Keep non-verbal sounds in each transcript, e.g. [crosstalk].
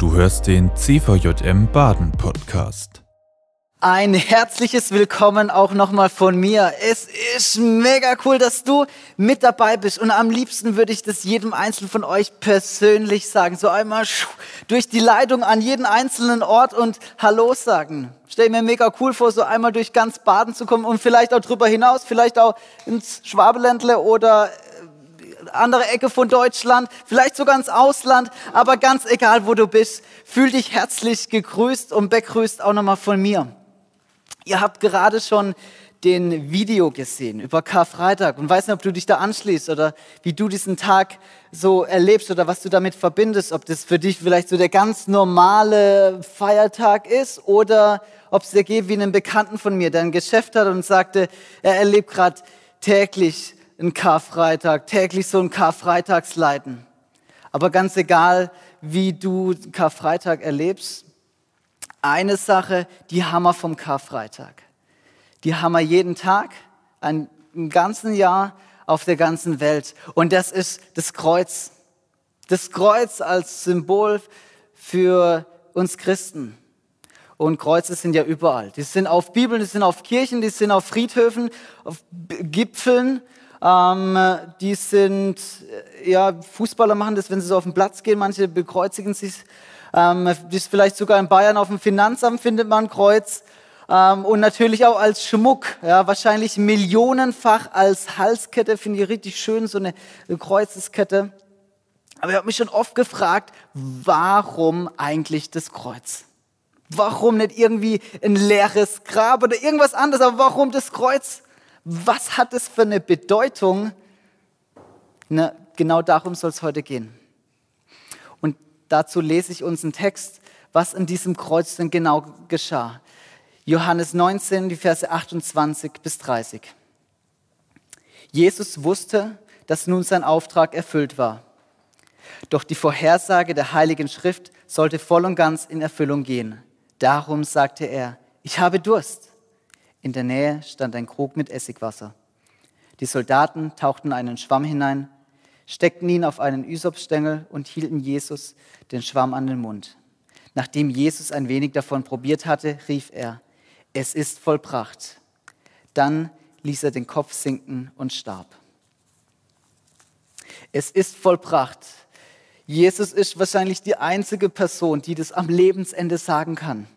Du hörst den CVJM Baden Podcast. Ein herzliches Willkommen auch nochmal von mir. Es ist mega cool, dass du mit dabei bist. Und am liebsten würde ich das jedem Einzelnen von euch persönlich sagen. So einmal durch die Leitung an jeden einzelnen Ort und Hallo sagen. Stell mir mega cool vor, so einmal durch ganz Baden zu kommen und vielleicht auch drüber hinaus, vielleicht auch ins Schwabeländle oder andere Ecke von Deutschland, vielleicht sogar ins Ausland, aber ganz egal, wo du bist, fühl dich herzlich gegrüßt und begrüßt auch nochmal von mir. Ihr habt gerade schon den Video gesehen über Karfreitag und weiß nicht, ob du dich da anschließt oder wie du diesen Tag so erlebst oder was du damit verbindest, ob das für dich vielleicht so der ganz normale Feiertag ist oder ob es dir geht wie einen Bekannten von mir, der ein Geschäft hat und sagte, er erlebt gerade täglich einen Karfreitag, täglich so ein Karfreitagsleiden. Aber ganz egal, wie du Karfreitag erlebst, eine Sache, die wir vom Karfreitag. Die wir jeden Tag, ein, ein ganzen Jahr auf der ganzen Welt. Und das ist das Kreuz. Das Kreuz als Symbol für uns Christen. Und Kreuze sind ja überall. Die sind auf Bibeln, die sind auf Kirchen, die sind auf Friedhöfen, auf Gipfeln. Ähm, die sind, äh, ja, Fußballer machen das, wenn sie so auf den Platz gehen. Manche bekreuzigen sich ähm, vielleicht sogar in Bayern auf dem Finanzamt findet man Kreuz. Ähm, und natürlich auch als Schmuck, ja, wahrscheinlich millionenfach als Halskette, finde ich richtig schön, so eine, eine Kreuzeskette. Aber ich habe mich schon oft gefragt, warum eigentlich das Kreuz? Warum nicht irgendwie ein leeres Grab oder irgendwas anderes, aber warum das Kreuz? Was hat es für eine Bedeutung? Na, genau darum soll es heute gehen dazu lese ich uns einen Text, was in diesem Kreuz denn genau geschah. Johannes 19, die Verse 28 bis 30. Jesus wusste, dass nun sein Auftrag erfüllt war. Doch die Vorhersage der Heiligen Schrift sollte voll und ganz in Erfüllung gehen. Darum sagte er, ich habe Durst. In der Nähe stand ein Krug mit Essigwasser. Die Soldaten tauchten einen Schwamm hinein steckten ihn auf einen Ysopstängel und hielten Jesus den Schwamm an den Mund. Nachdem Jesus ein wenig davon probiert hatte, rief er, es ist vollbracht. Dann ließ er den Kopf sinken und starb. Es ist vollbracht. Jesus ist wahrscheinlich die einzige Person, die das am Lebensende sagen kann,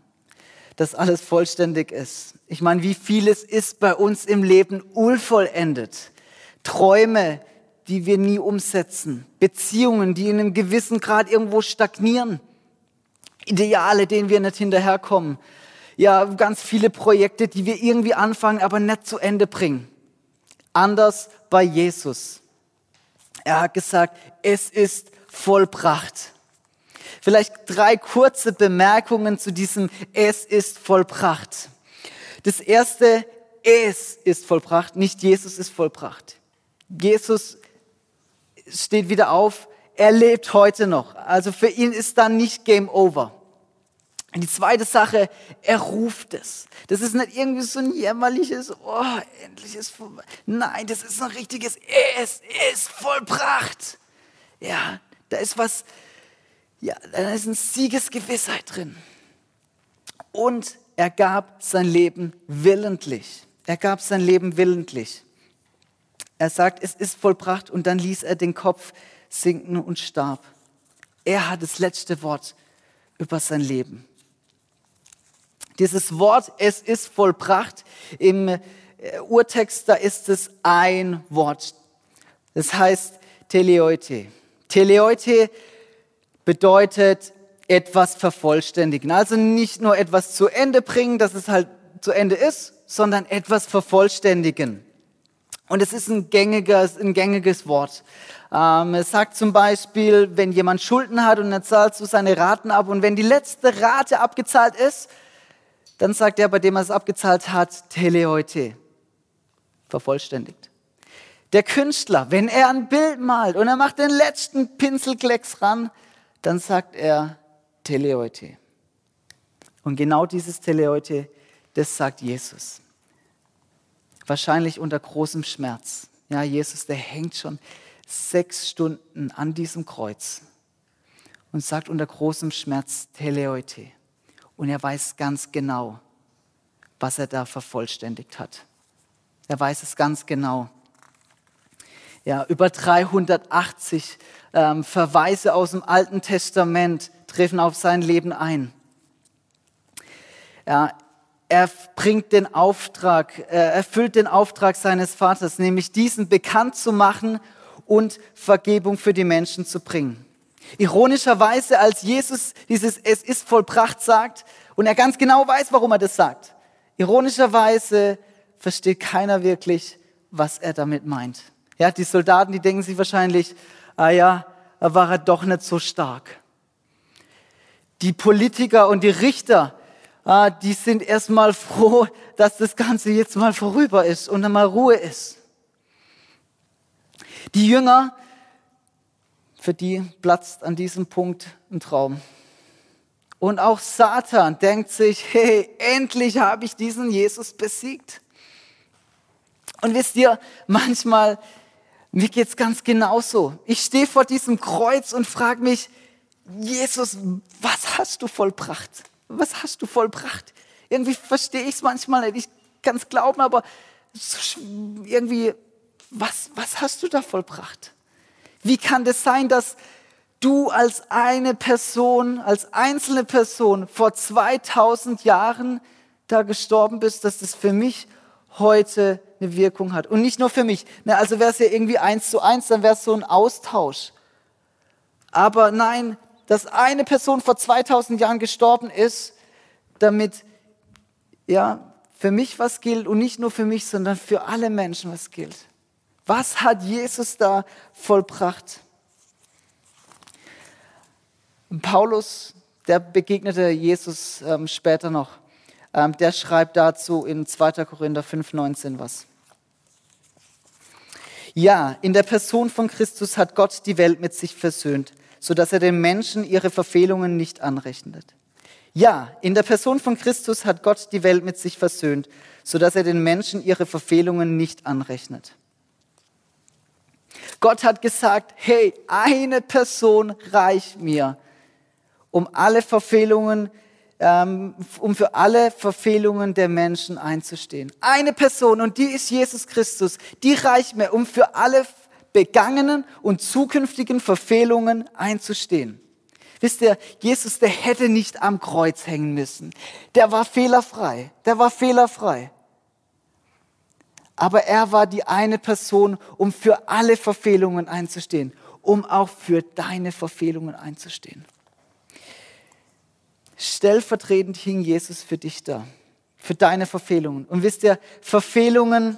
dass alles vollständig ist. Ich meine, wie vieles ist bei uns im Leben unvollendet. Träume, die wir nie umsetzen, Beziehungen, die in einem gewissen Grad irgendwo stagnieren, Ideale, denen wir nicht hinterherkommen, ja, ganz viele Projekte, die wir irgendwie anfangen, aber nicht zu Ende bringen. Anders bei Jesus. Er hat gesagt, es ist vollbracht. Vielleicht drei kurze Bemerkungen zu diesem Es ist vollbracht. Das erste, es ist vollbracht, nicht Jesus ist vollbracht. Jesus steht wieder auf, er lebt heute noch. Also für ihn ist dann nicht Game Over. Die zweite Sache, er ruft es. Das ist nicht irgendwie so ein jämmerliches, oh, endlich ist vorbei. Nein, das ist ein richtiges, es ist vollbracht. Ja, da ist was, ja, da ist eine Siegesgewissheit drin. Und er gab sein Leben willentlich. Er gab sein Leben willentlich. Er sagt, es ist vollbracht und dann ließ er den Kopf sinken und starb. Er hat das letzte Wort über sein Leben. Dieses Wort, es ist vollbracht, im äh, Urtext, da ist es ein Wort. Das heißt Teleoite. Teleoite bedeutet etwas vervollständigen. Also nicht nur etwas zu Ende bringen, dass es halt zu Ende ist, sondern etwas vervollständigen. Und es ist ein gängiges, ein gängiges Wort. Ähm, es sagt zum Beispiel, wenn jemand Schulden hat und er zahlt so seine Raten ab und wenn die letzte Rate abgezahlt ist, dann sagt er, bei dem er es abgezahlt hat, teleoite, vervollständigt. Der Künstler, wenn er ein Bild malt und er macht den letzten Pinselklecks ran, dann sagt er teleoite. Und genau dieses teleoite, das sagt Jesus wahrscheinlich unter großem Schmerz. Ja, Jesus, der hängt schon sechs Stunden an diesem Kreuz. und sagt unter großem Schmerz Teleoite. Und er weiß ganz genau, was er da vervollständigt hat. Er weiß es ganz genau. Ja, über 380 ähm, Verweise aus dem Alten Testament treffen auf sein Leben ein. Ja, er bringt den Auftrag, er erfüllt den Auftrag seines Vaters, nämlich diesen bekannt zu machen und Vergebung für die Menschen zu bringen. Ironischerweise, als Jesus dieses Es ist vollbracht sagt und er ganz genau weiß, warum er das sagt, ironischerweise versteht keiner wirklich, was er damit meint. Ja, die Soldaten, die denken sich wahrscheinlich, ah ja, war er doch nicht so stark. Die Politiker und die Richter, ah, die sind erstmal [laughs] froh, dass das Ganze jetzt mal vorüber ist und dann mal Ruhe ist. Die Jünger, für die platzt an diesem Punkt ein Traum. Und auch Satan denkt sich, hey, endlich habe ich diesen Jesus besiegt. Und wisst ihr, manchmal, mir geht es ganz genauso. Ich stehe vor diesem Kreuz und frage mich, Jesus, was hast du vollbracht? Was hast du vollbracht? Irgendwie verstehe ich es manchmal nicht. Ich kann es glauben, aber irgendwie, was, was hast du da vollbracht? Wie kann das sein, dass du als eine Person, als einzelne Person vor 2000 Jahren da gestorben bist, dass das für mich heute eine Wirkung hat. Und nicht nur für mich. Na, also wäre es ja irgendwie eins zu eins, dann wäre es so ein Austausch. Aber nein, dass eine Person vor 2000 Jahren gestorben ist, damit ja für mich was gilt und nicht nur für mich, sondern für alle Menschen was gilt. Was hat Jesus da vollbracht? Paulus, der begegnete Jesus ähm, später noch. Ähm, der schreibt dazu in 2. Korinther 5,19 was. Ja, in der Person von Christus hat Gott die Welt mit sich versöhnt, sodass er den Menschen ihre Verfehlungen nicht anrechnet. Ja, in der Person von Christus hat Gott die Welt mit sich versöhnt, sodass er den Menschen ihre Verfehlungen nicht anrechnet. Gott hat gesagt, hey, eine Person reicht mir, um alle Verfehlungen, um für alle Verfehlungen der Menschen einzustehen. Eine Person und die ist Jesus Christus. Die reicht mir, um für alle begangenen und zukünftigen Verfehlungen einzustehen. Wisst ihr, Jesus, der hätte nicht am Kreuz hängen müssen. Der war fehlerfrei. Der war fehlerfrei. Aber er war die eine Person, um für alle Verfehlungen einzustehen, um auch für deine Verfehlungen einzustehen. Stellvertretend hing Jesus für dich da, für deine Verfehlungen. Und wisst ihr, Verfehlungen,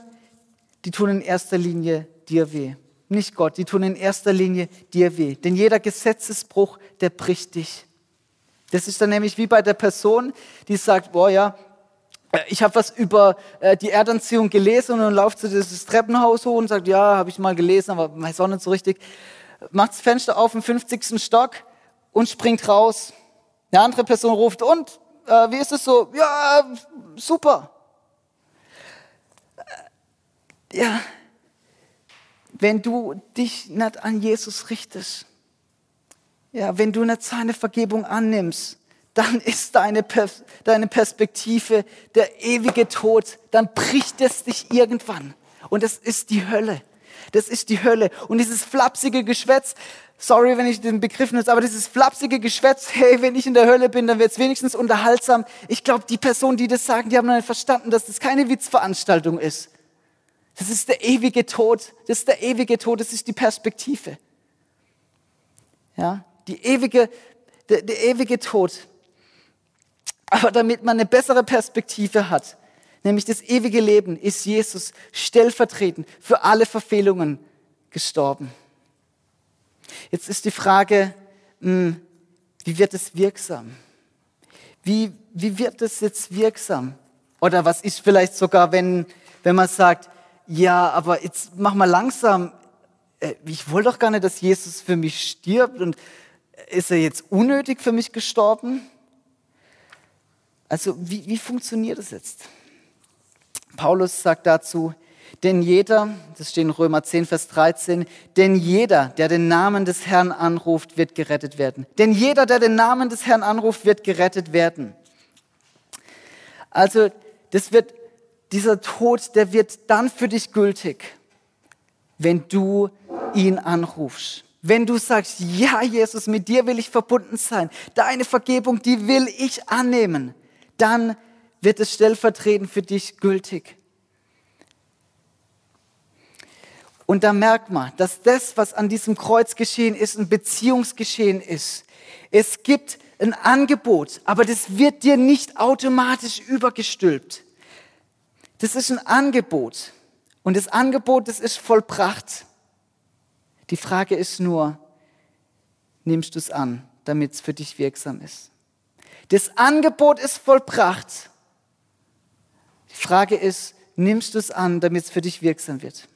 die tun in erster Linie dir weh. Nicht Gott, die tun in erster Linie dir weh. Denn jeder Gesetzesbruch, der bricht dich. Das ist dann nämlich wie bei der Person, die sagt, boah ja, äh, ich habe was über äh, die Erdanziehung gelesen und dann lauft zu dieses Treppenhaus hoch und sagt, ja, habe ich mal gelesen, aber weiß auch nicht so richtig. Macht das Fenster auf im 50. Stock und springt raus. Eine andere Person ruft, und, äh, wie ist es so? Ja, super. Äh, ja, wenn du dich nicht an Jesus richtest, ja, wenn du nicht seine Vergebung annimmst, dann ist deine, deine Perspektive der ewige Tod, dann bricht es dich irgendwann. Und das ist die Hölle. Das ist die Hölle. Und dieses flapsige Geschwätz, sorry, wenn ich den Begriff nutze, aber dieses flapsige Geschwätz, hey, wenn ich in der Hölle bin, dann wird es wenigstens unterhaltsam. Ich glaube, die Personen, die das sagen, die haben nicht verstanden, dass das keine Witzveranstaltung ist. Das ist der ewige Tod. Das ist der ewige Tod. Das ist die Perspektive. Ja, die ewige, der, der ewige Tod. Aber damit man eine bessere Perspektive hat, nämlich das ewige Leben, ist Jesus stellvertretend für alle Verfehlungen gestorben. Jetzt ist die Frage, hm, wie wird es wirksam? Wie, wie wird es jetzt wirksam? Oder was ist vielleicht sogar, wenn, wenn man sagt, ja, aber jetzt mach mal langsam, äh, ich wollte doch gar nicht, dass Jesus für mich stirbt und ist er jetzt unnötig für mich gestorben? Also wie, wie funktioniert es jetzt? Paulus sagt dazu, Denn jeder, das steht in Römer 10, Vers 13, denn jeder, der den Namen des Herrn anruft, wird gerettet werden. Denn jeder, der den Namen des Herrn anruft, wird gerettet werden. Also, das wird, dieser Tod, der wird dann für dich gültig, wenn du ihn anrufst. Wenn du sagst, ja, Jesus, mit dir will ich verbunden sein, deine Vergebung, die will ich annehmen, dann wird es stellvertretend für dich gültig. Und da merkt man, dass das, was an diesem Kreuz geschehen ist, ein Beziehungsgeschehen ist. Es gibt ein Angebot, aber das wird dir nicht automatisch übergestülpt. Das ist ein Angebot. Und das Angebot, das ist vollbracht. Die Frage ist nur, nimmst du es an, damit es für dich wirksam ist? Das Angebot ist vollbracht. Die Frage ist, nimmst du es an, damit es für dich wirksam wird?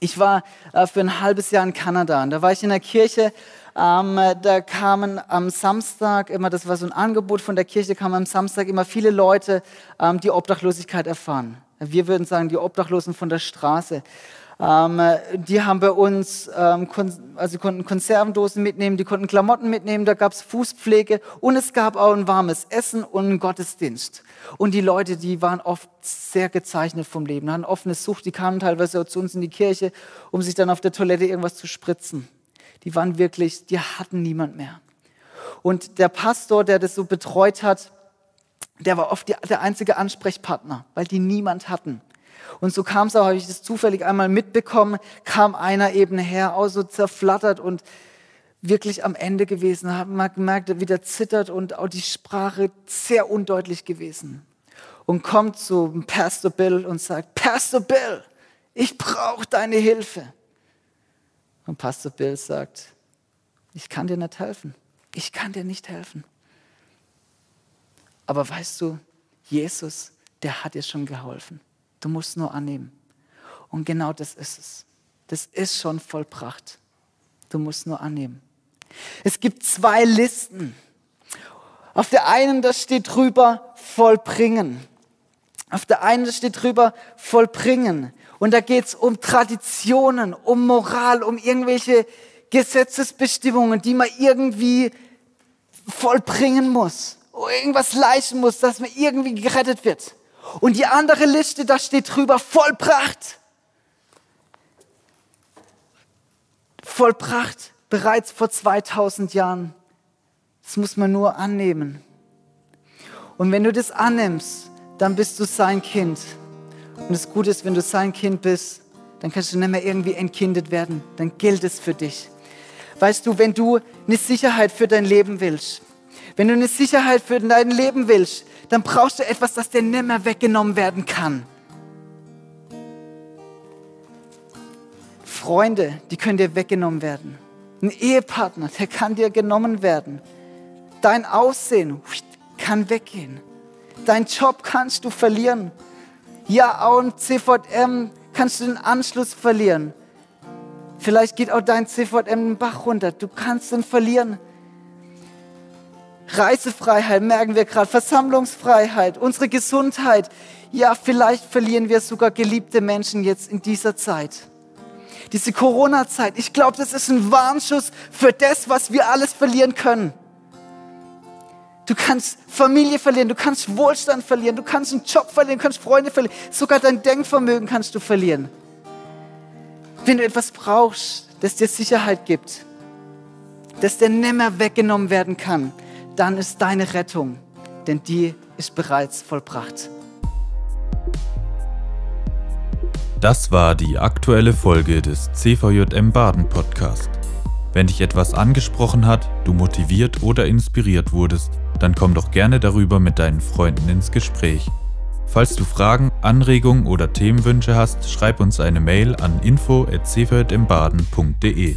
Ich war äh, für ein halbes Jahr in Kanada und da war ich in der Kirche. Ähm, da kamen am Samstag immer, das war so ein Angebot von der Kirche, kamen am Samstag immer viele Leute, ähm, die Obdachlosigkeit erfahren. Wir würden sagen, die Obdachlosen von der Straße. Ähm, die haben bei uns, ähm, also konnten Konservendosen mitnehmen, die konnten Klamotten mitnehmen, da gab es Fußpflege und es gab auch ein warmes Essen und einen Gottesdienst. Und die Leute, die waren oft sehr gezeichnet vom Leben, hatten offene Sucht, die kamen teilweise auch zu uns in die Kirche, um sich dann auf der Toilette irgendwas zu spritzen. Die waren wirklich, die hatten niemand mehr. Und der Pastor, der das so betreut hat, der war oft die, der einzige Ansprechpartner, weil die niemand hatten. Und so kam es auch, habe ich das zufällig einmal mitbekommen, kam einer eben her, auch so zerflattert und wirklich am Ende gewesen, hat man gemerkt, wie der zittert und auch die Sprache sehr undeutlich gewesen. Und kommt zu Pastor Bill und sagt, Pastor Bill, ich brauche deine Hilfe. Und Pastor Bill sagt, ich kann dir nicht helfen. Ich kann dir nicht helfen. Aber weißt du, Jesus, der hat dir schon geholfen. Du musst nur annehmen. Und genau das ist es. Das ist schon vollbracht. Du musst nur annehmen. Es gibt zwei Listen. Auf der einen, da steht drüber vollbringen. Auf der einen steht drüber vollbringen. Und da geht es um Traditionen, um Moral, um irgendwelche Gesetzesbestimmungen, die man irgendwie vollbringen muss. Irgendwas leisten muss, dass man irgendwie gerettet wird. Und die andere Liste, da steht drüber, vollbracht. Vollbracht bereits vor 2000 Jahren. Das muss man nur annehmen. Und wenn du das annimmst, dann bist du sein Kind. Und das Gute ist, wenn du sein Kind bist, dann kannst du nicht mehr irgendwie entkindet werden. Dann gilt es für dich. Weißt du, wenn du eine Sicherheit für dein Leben willst, wenn du eine Sicherheit für dein Leben willst, dann brauchst du etwas, das dir nicht mehr weggenommen werden kann. Freunde, die können dir weggenommen werden. Ein Ehepartner, der kann dir genommen werden. Dein Aussehen kann weggehen. Dein Job kannst du verlieren. Ja, auch ein CVM kannst du den Anschluss verlieren. Vielleicht geht auch dein CVM den Bach runter. Du kannst ihn verlieren. Reisefreiheit merken wir gerade, Versammlungsfreiheit, unsere Gesundheit. Ja, vielleicht verlieren wir sogar geliebte Menschen jetzt in dieser Zeit. Diese Corona-Zeit, ich glaube, das ist ein Warnschuss für das, was wir alles verlieren können. Du kannst Familie verlieren, du kannst Wohlstand verlieren, du kannst einen Job verlieren, du kannst Freunde verlieren, sogar dein Denkvermögen kannst du verlieren. Wenn du etwas brauchst, das dir Sicherheit gibt, das dir nimmer weggenommen werden kann, dann ist deine Rettung, denn die ist bereits vollbracht. Das war die aktuelle Folge des CVJM Baden Podcast. Wenn dich etwas angesprochen hat, du motiviert oder inspiriert wurdest, dann komm doch gerne darüber mit deinen Freunden ins Gespräch. Falls du Fragen, Anregungen oder Themenwünsche hast, schreib uns eine Mail an info@cvjmbaden.de.